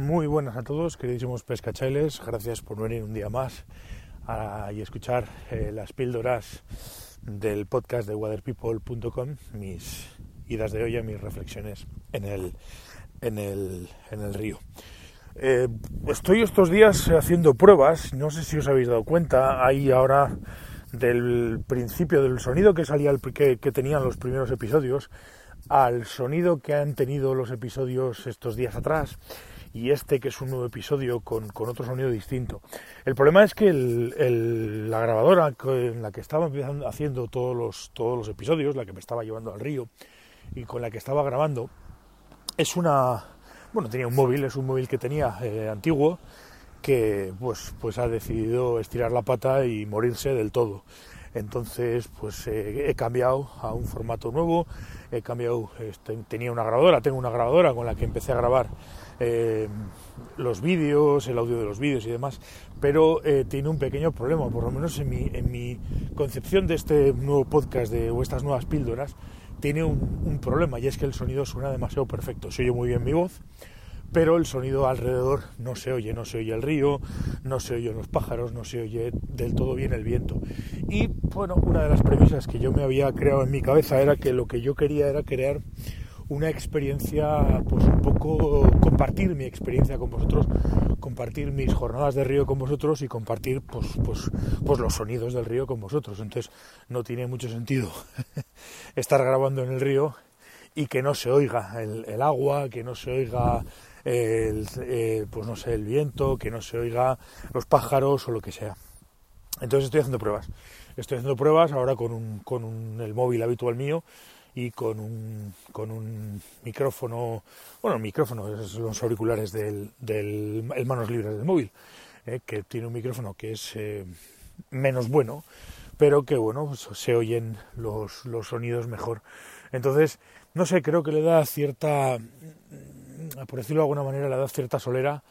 Muy buenas a todos, queridísimos pescachailes. Gracias por venir un día más y escuchar eh, las píldoras del podcast de waterpeople.com, mis idas de olla, mis reflexiones en el, en el, en el río. Eh, estoy estos días haciendo pruebas, no sé si os habéis dado cuenta, hay ahora del principio del sonido que salía que, que tenían los primeros episodios al sonido que han tenido los episodios estos días atrás y este que es un nuevo episodio con, otro sonido distinto. El problema es que la grabadora en la que estaba haciendo todos los, todos los episodios, la que me estaba llevando al río y con la que estaba grabando, es una... Bueno, tenía un móvil, es un móvil que tenía eh, antiguo que pues, pues ha decidido estirar la pata y morirse del todo. Entonces, pues eh, he cambiado a un formato nuevo, he cambiado, este, tenía una grabadora, tengo una grabadora con la que empecé a grabar eh, los vídeos, el audio de los vídeos y demás, pero eh, tiene un pequeño problema, por lo menos en mi, en mi concepción de este nuevo podcast de, o estas nuevas píldoras, tiene un, un problema y es que el sonido suena demasiado perfecto. Se oye muy bien mi voz, pero el sonido alrededor no se oye, no se oye el río, no se oyen los pájaros, no se oye del todo bien el viento. Y bueno, una de las premisas que yo me había creado en mi cabeza era que lo que yo quería era crear una experiencia, pues un poco compartir mi experiencia con vosotros, compartir mis jornadas de río con vosotros y compartir pues, pues, pues los sonidos del río con vosotros. Entonces no tiene mucho sentido estar grabando en el río y que no se oiga el, el agua, que no se oiga el, eh, pues no sé, el viento, que no se oiga los pájaros o lo que sea. Entonces estoy haciendo pruebas. Estoy haciendo pruebas ahora con, un, con un, el móvil habitual mío y con un, con un micrófono, bueno, micrófono, son los auriculares del, del el manos libres del móvil, eh, que tiene un micrófono que es eh, menos bueno, pero que bueno, pues, se oyen los, los sonidos mejor. Entonces, no sé, creo que le da cierta por decirlo de alguna manera, le da cierta solera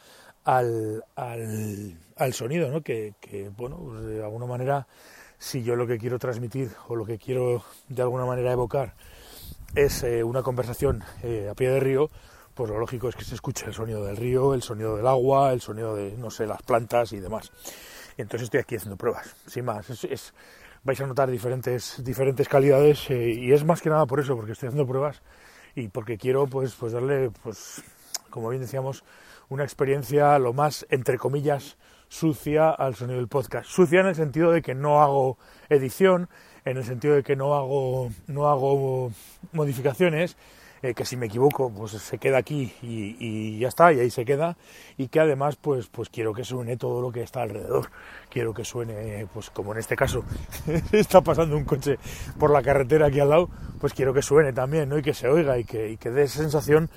al, al, sonido, ¿no? Que, bueno, pues de alguna manera, si yo lo que quiero transmitir o lo que quiero de alguna manera evocar es eh, una conversación eh, a pie de río, pues lo lógico es que se escuche el sonido del río, el sonido del agua, el sonido de, no sé, las plantas y demás. entonces estoy aquí haciendo pruebas, sin más. Vais a notar diferentes, diferentes calidades eh, y es más que nada por eso, porque estoy haciendo pruebas y porque quiero pues, pues darle, pues, como bien decíamos, una experiencia lo más, entre comillas, sucia al sonido del podcast. Sucia en el sentido de que no hago edición, en el sentido de que no hago, no hago modificaciones, eh, que si me equivoco, pues se queda aquí y, ya está, y ahí se queda, y que además, pues, pues quiero que suene todo lo que está alrededor. Quiero que suene, pues como en este caso, está pasando un coche por la carretera aquí al lado, pues quiero que suene también, ¿no? Y que se oiga y que, y que dé sensación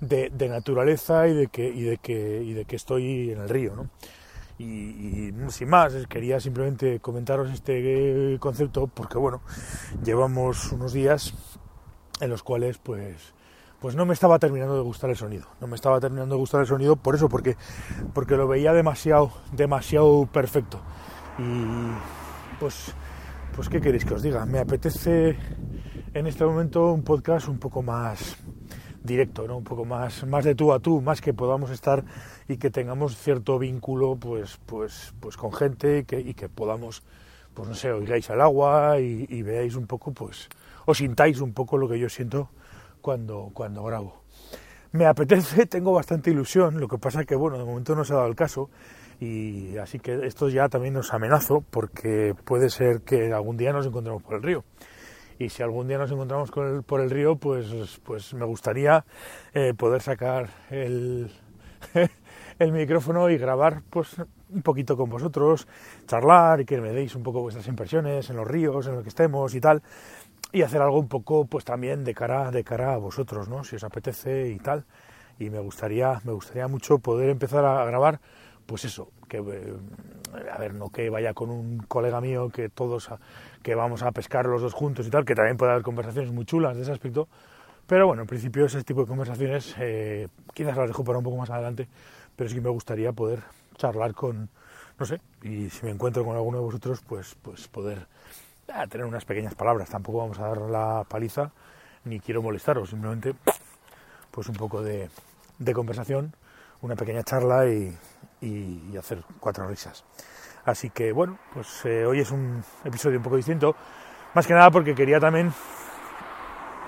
de, naturaleza y de que, y de que, y de que estoy en el río, ¿no? Y, sin más, quería simplemente comentaros este concepto porque, bueno, llevamos unos días en los cuales pues pues no me estaba terminando de gustar el sonido. No me estaba terminando de gustar el sonido por eso, porque, porque lo veía demasiado, demasiado perfecto. Y pues, pues, ¿qué queréis que os diga? Me apetece en este momento un podcast un poco más directo, ¿no? Un poco más, más de tú a tú, más que podamos estar y que tengamos cierto vínculo, pues, pues, pues con gente que, y que podamos, pues no sé, oigáis al agua y, veáis un poco, pues, o sintáis un poco lo que yo siento cuando, cuando grabo. Me apetece, tengo bastante ilusión, lo que pasa es que, bueno, de momento no se ha dado el caso y así que esto ya también nos amenazo porque puede ser que algún día nos encontremos por el río. Y si algún día nos encontramos por el río, pues, pues me gustaría eh, poder sacar el, el micrófono y grabar pues un poquito con vosotros, charlar y que me deis un poco vuestras impresiones en los ríos, en lo que estemos y tal y hacer algo un poco pues también de cara de cara a vosotros no si os apetece y tal. Y me gustaría me gustaría mucho poder empezar a grabar pues eso que eh, a ver no que vaya con un colega mío que todos que vamos a pescar los dos juntos y tal que también puede haber conversaciones muy chulas de ese aspecto. Pero bueno en principio ese tipo de conversaciones eh, quizás las dejo para un poco más adelante pero sí que me gustaría poder charlar con no sé y si me encuentro con alguno de vosotros pues pues poder a tener unas pequeñas palabras, tampoco vamos a dar la paliza, ni quiero molestaros, simplemente pues un poco de, conversación, una pequeña charla y, y hacer cuatro risas. Así que bueno, pues eh, hoy es un episodio un poco distinto, más que nada porque quería también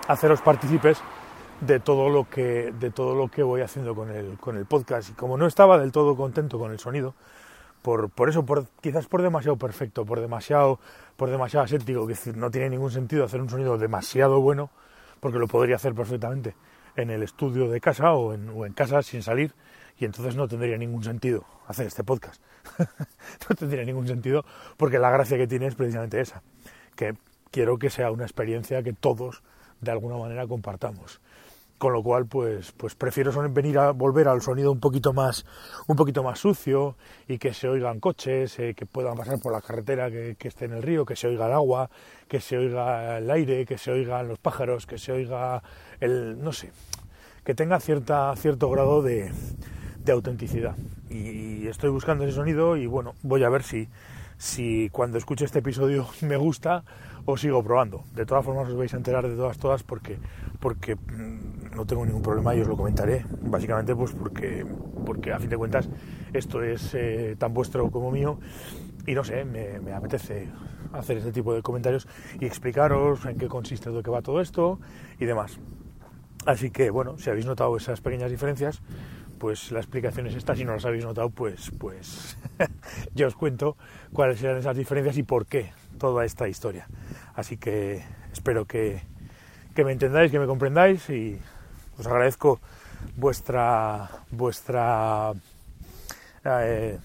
haceros partícipes de todo lo que de todo lo que voy haciendo con el con el podcast y como no estaba del todo contento con el sonido por, por eso por, quizás por demasiado perfecto por demasiado por demasiado aséptico que decir, no tiene ningún sentido hacer un sonido demasiado bueno porque lo podría hacer perfectamente en el estudio de casa o en, o en casa sin salir y entonces no tendría ningún sentido hacer este podcast. no tendría ningún sentido porque la gracia que tiene es precisamente esa, que quiero que sea una experiencia que todos de alguna manera compartamos. Con lo cual, pues, pues prefiero venir a volver al sonido un poquito más, un poquito más sucio y que se oigan coches, eh, que puedan pasar por la carretera que, que esté en el río, que se oiga el agua, que se oiga el aire, que se oigan los pájaros, que se oiga el, no sé, que tenga cierta, cierto grado de, de autenticidad. Y estoy buscando ese sonido y bueno, voy a ver si, si cuando escuche este episodio me gusta o sigo probando. De todas formas os vais a enterar de todas todas porque, porque mm, no tengo ningún problema y os lo comentaré. Básicamente pues porque, porque a fin de cuentas esto es eh, tan vuestro como mío y no sé, me, apetece hacer este tipo de comentarios y explicaros en qué consiste de qué va todo esto y demás. Así que bueno, si habéis notado esas pequeñas diferencias, pues la explicación es esta. Si no las habéis notado, pues, pues yo os cuento cuáles serán esas diferencias y por qué toda esta historia. Así que espero que, que me entendáis, que me comprendáis y os agradezco vuestra vuestra eh,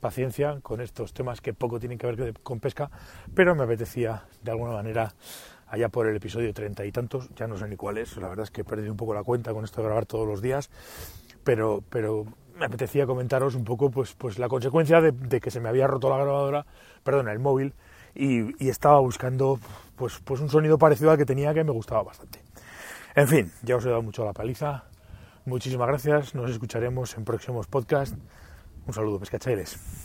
paciencia con estos temas que poco tienen que ver con pesca, pero me apetecía de alguna manera allá por el episodio treinta y tantos, ya no sé ni cuál es, la verdad es que he perdido un poco la cuenta con esto de grabar todos los días, pero, pero me apetecía comentaros un poco pues, pues la consecuencia de, que se me había roto la grabadora, perdón, el móvil, y, estaba buscando pues, pues un sonido parecido al que tenía que me gustaba bastante. En fin, ya os he dado mucho la paliza. Muchísimas gracias, nos escucharemos en próximos podcasts. Un saludo, pescachailes.